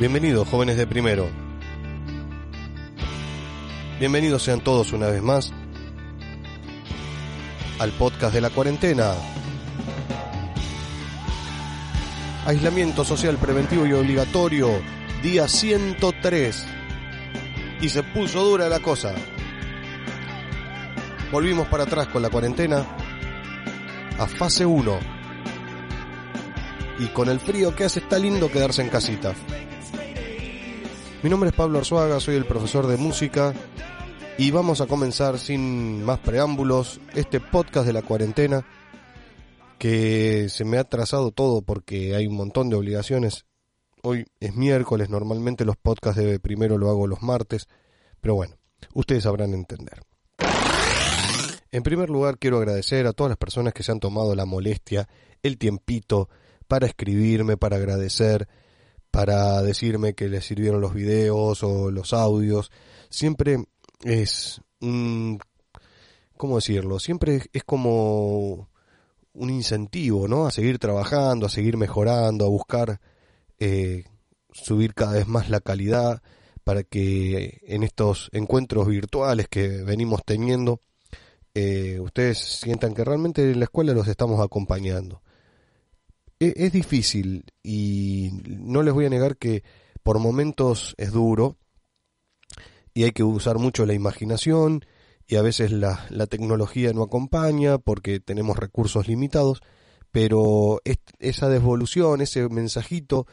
Bienvenidos, jóvenes de primero. Bienvenidos sean todos una vez más al podcast de la cuarentena. Aislamiento social preventivo y obligatorio, día 103. Y se puso dura la cosa. Volvimos para atrás con la cuarentena a fase 1. Y con el frío que hace está lindo quedarse en casita. Mi nombre es Pablo Arzuaga, soy el profesor de música y vamos a comenzar sin más preámbulos este podcast de la cuarentena que se me ha trazado todo porque hay un montón de obligaciones. Hoy es miércoles, normalmente los podcasts de primero lo hago los martes, pero bueno, ustedes sabrán entender. En primer lugar, quiero agradecer a todas las personas que se han tomado la molestia, el tiempito, para escribirme, para agradecer, para decirme que les sirvieron los videos o los audios. Siempre es un... ¿Cómo decirlo? Siempre es como un incentivo, ¿no? A seguir trabajando, a seguir mejorando, a buscar eh, subir cada vez más la calidad para que en estos encuentros virtuales que venimos teniendo, eh, ustedes sientan que realmente en la escuela los estamos acompañando. E, es, difícil y no les voy a negar que por momentos es duro y hay que usar mucho la imaginación y a veces la, la tecnología no acompaña porque tenemos recursos limitados, pero esa devolución, ese mensajito,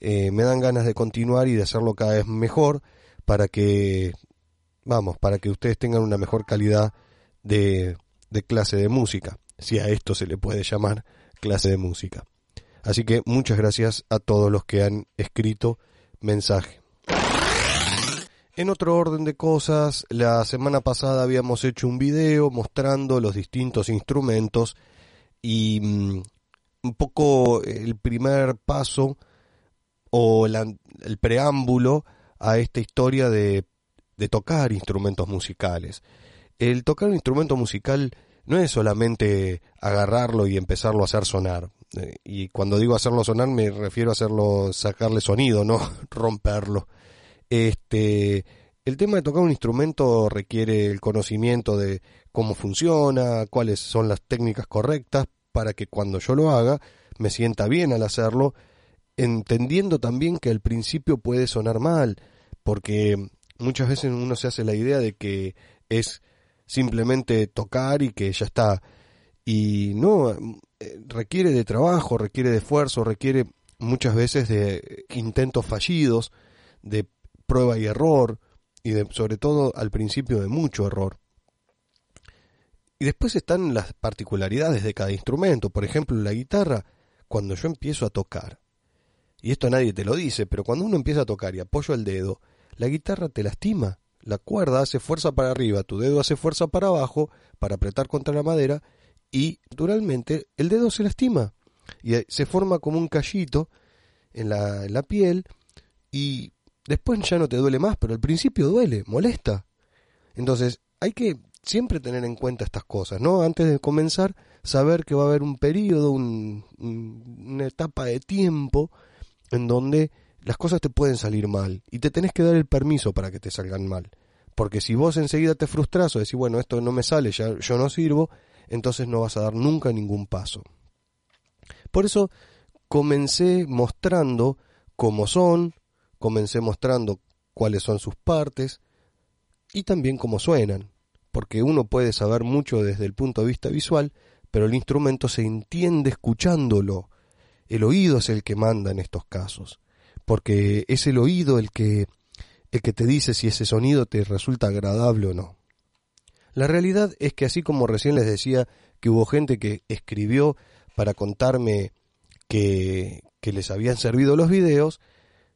eh, me dan ganas de continuar y de hacerlo cada vez mejor para que, vamos, para que ustedes tengan una mejor calidad de, de clase de música, si a esto se le puede llamar clase de música. Así que muchas gracias a todos los que han escrito mensaje. En otro orden de cosas, la semana pasada habíamos hecho un video mostrando los distintos instrumentos y mm, un poco el primer paso o el preámbulo a esta historia de, de tocar instrumentos musicales. El tocar un instrumento musical no es solamente agarrarlo y empezarlo a hacer sonar. Y cuando digo hacerlo sonar me refiero a hacerlo, sacarle sonido, no romperlo. Este, el tema de tocar un instrumento requiere el conocimiento de cómo funciona, cuáles son las técnicas correctas para que cuando yo lo haga me sienta bien al hacerlo, entendiendo también que al principio puede sonar mal, porque muchas veces uno se hace la idea de que es simplemente tocar y que ya está. Y no, requiere de trabajo, requiere de esfuerzo, requiere muchas veces de intentos fallidos, de prueba y error, y de, sobre todo al principio de mucho error. Y después están las particularidades de cada instrumento. Por ejemplo, la guitarra, cuando yo empiezo a tocar, y esto nadie te lo dice, pero cuando uno empieza a tocar y apoyo el dedo, la guitarra te lastima. La cuerda hace fuerza para arriba, tu dedo hace fuerza para abajo, para apretar contra la madera, y naturalmente el dedo se lastima y se forma como un callito en la, piel y después ya no te duele más, pero al principio duele, molesta. Entonces hay que siempre tener en cuenta estas cosas, ¿no? Antes de comenzar, saber que va a haber un periodo, una etapa de tiempo en donde las cosas te pueden salir mal y te tenés que dar el permiso para que te salgan mal. Porque si vos enseguida te frustras o decís, bueno, esto no me sale, ya yo no sirvo, entonces no vas a dar nunca ningún paso. Por eso comencé mostrando cómo son, comencé mostrando cuáles son sus partes y también cómo suenan, porque uno puede saber mucho desde el punto de vista visual, pero el instrumento se entiende escuchándolo. El oído es el que manda en estos casos, porque es el oído el que el que te dice si ese sonido te resulta agradable o no. La realidad es que así como recién les decía que hubo gente que escribió para contarme que, les habían servido los videos,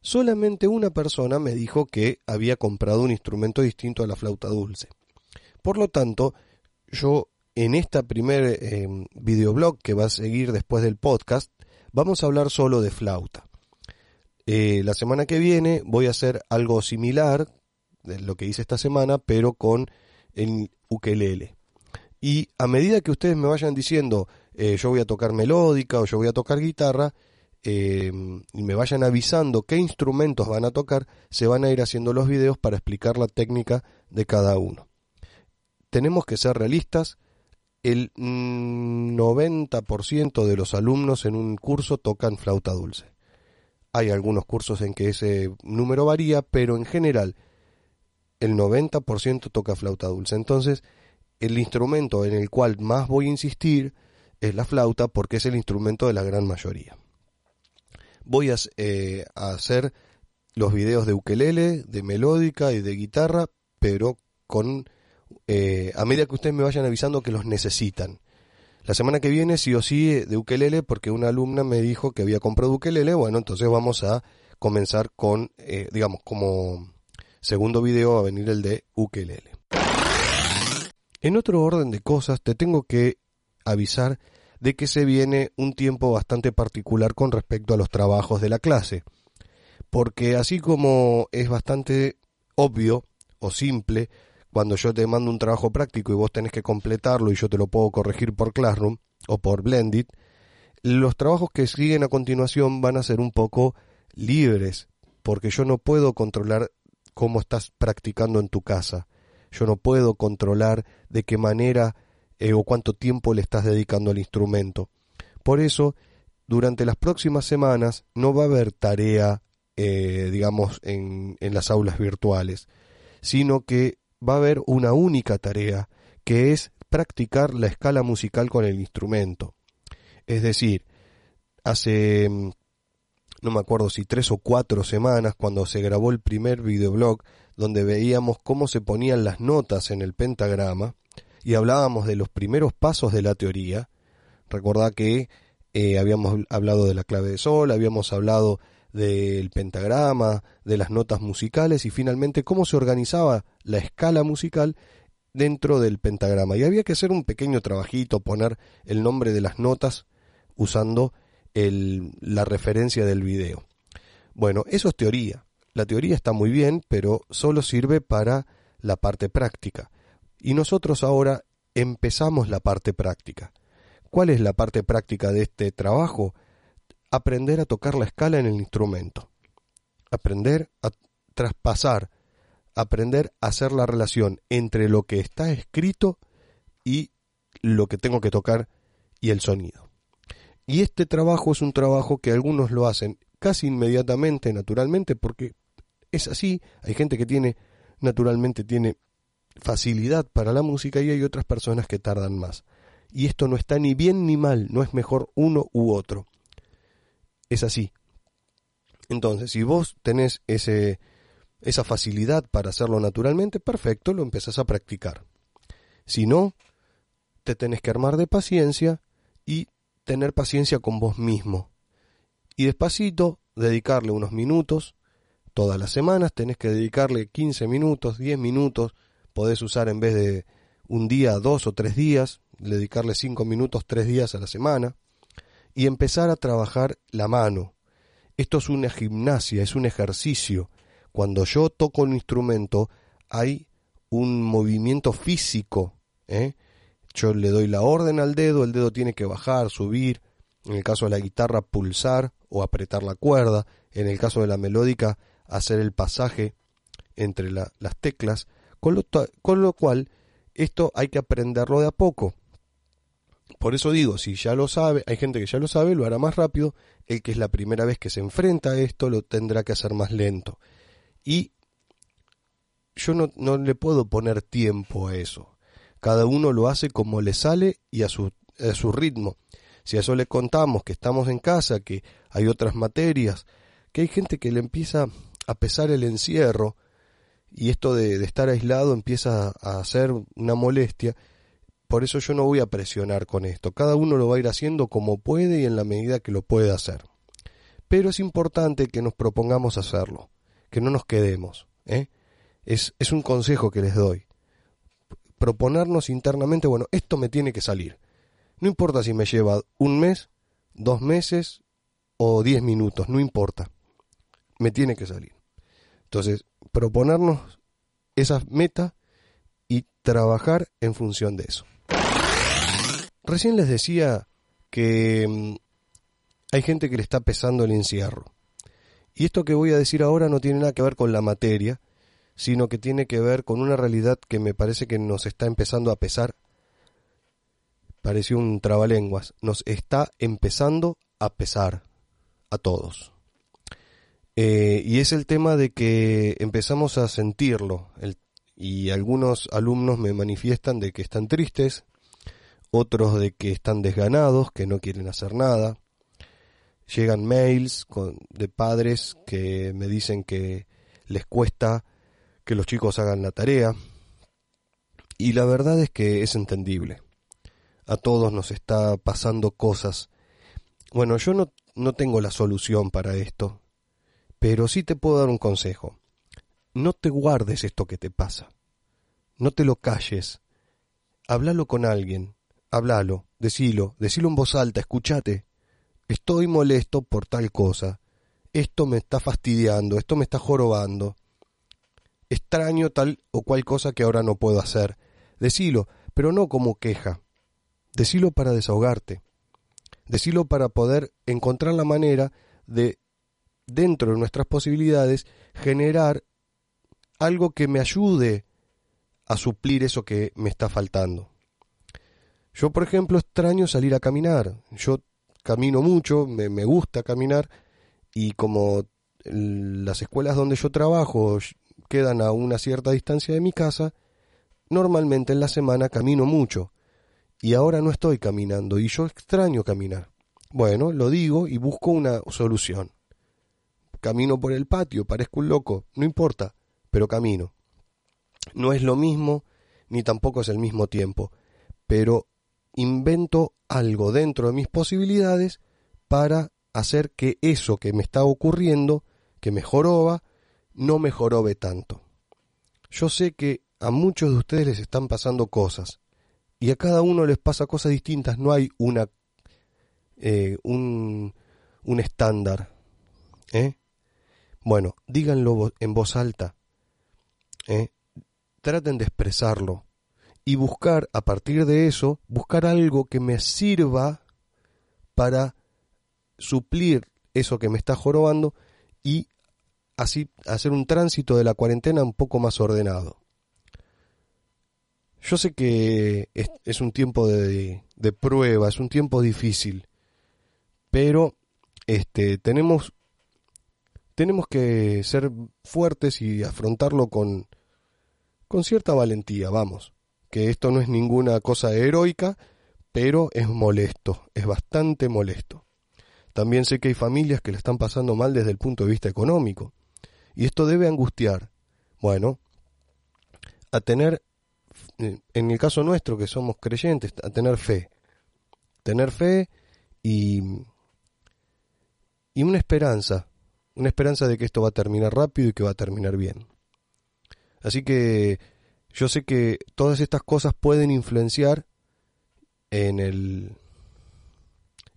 solamente una persona me dijo que había comprado un instrumento distinto a la flauta dulce. Por lo tanto, yo en esta primer eh, videoblog que va a seguir después del podcast, vamos a hablar solo de flauta. Eh, la semana que viene voy a hacer algo similar de lo que hice esta semana, pero con el ukelele. Y a medida que ustedes me vayan diciendo, eh, yo voy a tocar melódica o yo voy a tocar guitarra, eh, y me vayan avisando qué instrumentos van a tocar, se van a ir haciendo los videos para explicar la técnica de cada uno. Tenemos que ser realistas, el 90% de los alumnos en un curso tocan flauta dulce. Hay algunos cursos en que ese número varía, pero en general el 90% toca flauta dulce. Entonces, el instrumento en el cual más voy a insistir es la flauta porque es el instrumento de la gran mayoría. Voy a, eh, hacer los videos de ukelele, de melódica y de guitarra, pero con eh, a medida que ustedes me vayan avisando que los necesitan. La semana que viene sí o sí de ukelele porque una alumna me dijo que había comprado ukelele, bueno, entonces vamos a comenzar con, eh, digamos, como segundo video a venir el de ukelele. En otro orden de cosas te tengo que avisar de que se viene un tiempo bastante particular con respecto a los trabajos de la clase, porque así como es bastante obvio o simple cuando yo te mando un trabajo práctico y vos tenés que completarlo y yo te lo puedo corregir por Classroom o por Blended, los trabajos que siguen a continuación van a ser un poco libres, porque yo no puedo controlar cómo estás practicando en tu casa. Yo no puedo controlar de qué manera eh, o cuánto tiempo le estás dedicando al instrumento. Por eso, durante las próximas semanas no va a haber tarea, eh, digamos, en, las aulas virtuales, sino que va a haber una única tarea, que es practicar la escala musical con el instrumento. Es decir, hace mm, no me acuerdo si tres o cuatro semanas, cuando se grabó el primer videoblog, donde veíamos cómo se ponían las notas en el pentagrama, y hablábamos de los primeros pasos de la teoría. Recordá que eh, habíamos hablado de la clave de sol, habíamos hablado del pentagrama, de las notas musicales y finalmente cómo se organizaba la escala musical dentro del pentagrama. Y había que hacer un pequeño trabajito, poner el nombre de las notas usando la referencia del video. Bueno, eso es teoría. La teoría está muy bien, pero solo sirve para la parte práctica. Y nosotros ahora empezamos la parte práctica. ¿Cuál es la parte práctica de este trabajo? Aprender a tocar la escala en el instrumento. Aprender a traspasar, aprender a hacer la relación entre lo que está escrito y lo que tengo que tocar y el sonido. Y este trabajo es un trabajo que algunos lo hacen casi inmediatamente, naturalmente, porque es así. Hay gente que tiene, naturalmente, tiene facilidad para la música y hay otras personas que tardan más. Y esto no está ni bien ni mal, no es mejor uno u otro. Es así. Entonces, si vos tenés ese, esa facilidad para hacerlo naturalmente, perfecto, lo empezás a practicar. Si no, te tenés que armar de paciencia y tener paciencia con vos mismo. Y despacito, dedicarle unos minutos, todas las semanas tenés que dedicarle 15 minutos, 10 minutos, podés usar en vez de un día, dos o tres días, dedicarle cinco minutos, tres días a la semana, y empezar a trabajar la mano. Esto es una gimnasia, es un ejercicio. Cuando yo toco un instrumento, hay un movimiento físico. ¿eh? Yo le doy la orden al dedo, el dedo tiene que bajar, subir, en el caso de la guitarra pulsar o apretar la cuerda, en el caso de la melódica hacer el pasaje entre las teclas, con lo, cual, esto hay que aprenderlo de a poco. Por eso digo, si ya lo sabe, hay gente que ya lo sabe, lo hará más rápido, el que es la primera vez que se enfrenta a esto lo tendrá que hacer más lento. Y yo no, no le puedo poner tiempo a eso. Cada uno lo hace como le sale y a su, a su ritmo. Si a eso le contamos que estamos en casa, que hay otras materias, que hay gente que le empieza a pesar el encierro, y esto de, estar aislado empieza a ser una molestia. Por eso yo no voy a presionar con esto. Cada uno lo va a ir haciendo como puede y en la medida que lo puede hacer. Pero es importante que nos propongamos hacerlo, que no nos quedemos. ¿eh? Es un consejo que les doy. Proponernos internamente, bueno, esto me tiene que salir. No importa si me lleva un mes, dos meses o diez minutos, no importa. Me tiene que salir. Entonces, proponernos esa meta y trabajar en función de eso. Recién les decía que mm, hay gente que le está pesando el encierro. Y esto que voy a decir ahora no tiene nada que ver con la materia, sino que tiene que ver con una realidad que me parece que nos está empezando a pesar. Pareció un trabalenguas. Nos está empezando a pesar a todos. Eh, y es el tema de que empezamos a sentirlo. y algunos alumnos me manifiestan de que están tristes, otros de que están desganados, que no quieren hacer nada. Llegan mails de padres que me dicen que les cuesta que los chicos hagan la tarea. Y la verdad es que es entendible. A todos nos está pasando cosas. Bueno, yo no, no tengo la solución para esto, pero sí te puedo dar un consejo. No te guardes esto que te pasa. No te lo calles. Háblalo con alguien. Háblalo. Decilo. Decilo en voz alta. Escúchate. Estoy molesto por tal cosa. Esto me está fastidiando. Esto me está jorobando extraño tal o cual cosa que ahora no puedo hacer. Decilo, pero no como queja. Decilo para desahogarte. Decilo para poder encontrar la manera de, dentro de nuestras posibilidades, generar algo que me ayude a suplir eso que me está faltando. Yo, por ejemplo, extraño salir a caminar. Yo camino mucho, me, me gusta caminar y como las escuelas donde yo trabajo quedan a una cierta distancia de mi casa, normalmente en la semana camino mucho. Y ahora no estoy caminando y yo extraño caminar. Bueno, lo digo y busco una solución. Camino por el patio, parezco un loco, no importa, pero camino. No es lo mismo, ni tampoco es el mismo tiempo, pero invento algo dentro de mis posibilidades para hacer que eso que me está ocurriendo, que me joroba, no me jorobe tanto. Yo sé que a muchos de ustedes les están pasando cosas y a cada uno les pasa cosas distintas, no hay una eh, un, un estándar. ¿eh? Bueno, díganlo en voz alta. ¿eh? Traten de expresarlo y buscar a partir de eso, buscar algo que me sirva para suplir eso que me está jorobando y así hacer un tránsito de la cuarentena un poco más ordenado. Yo sé que es, un tiempo de, de, prueba, es un tiempo difícil, pero este, tenemos, tenemos que ser fuertes y afrontarlo con, con cierta valentía, vamos, que esto no es ninguna cosa heroica, pero es molesto, es bastante molesto. También sé que hay familias que le están pasando mal desde el punto de vista económico. Y esto debe angustiar. Bueno, a tener, en el caso nuestro que somos creyentes, a tener fe. Tener fe y, y una esperanza. Una esperanza de que esto va a terminar rápido y que va a terminar bien. Así que yo sé que todas estas cosas pueden influenciar en el,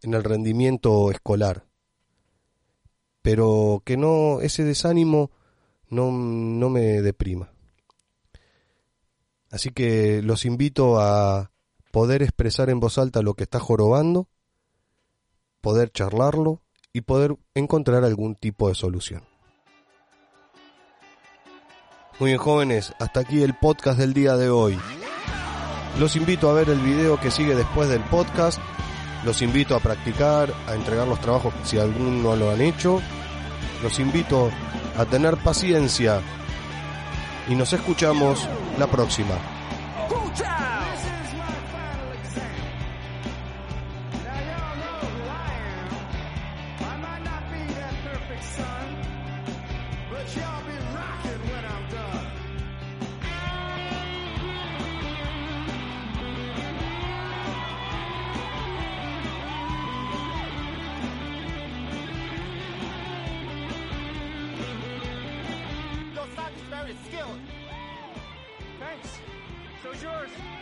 en el rendimiento escolar pero que no ese desánimo no, no me deprima. Así que los invito a poder expresar en voz alta lo que está jorobando, poder charlarlo y poder encontrar algún tipo de solución. Muy bien jóvenes, hasta aquí el podcast del día de hoy. Los invito a ver el video que sigue después del podcast los invito a practicar, a entregar los trabajos si algún no lo han hecho. Los invito a tener paciencia y nos escuchamos la próxima. Show's yours.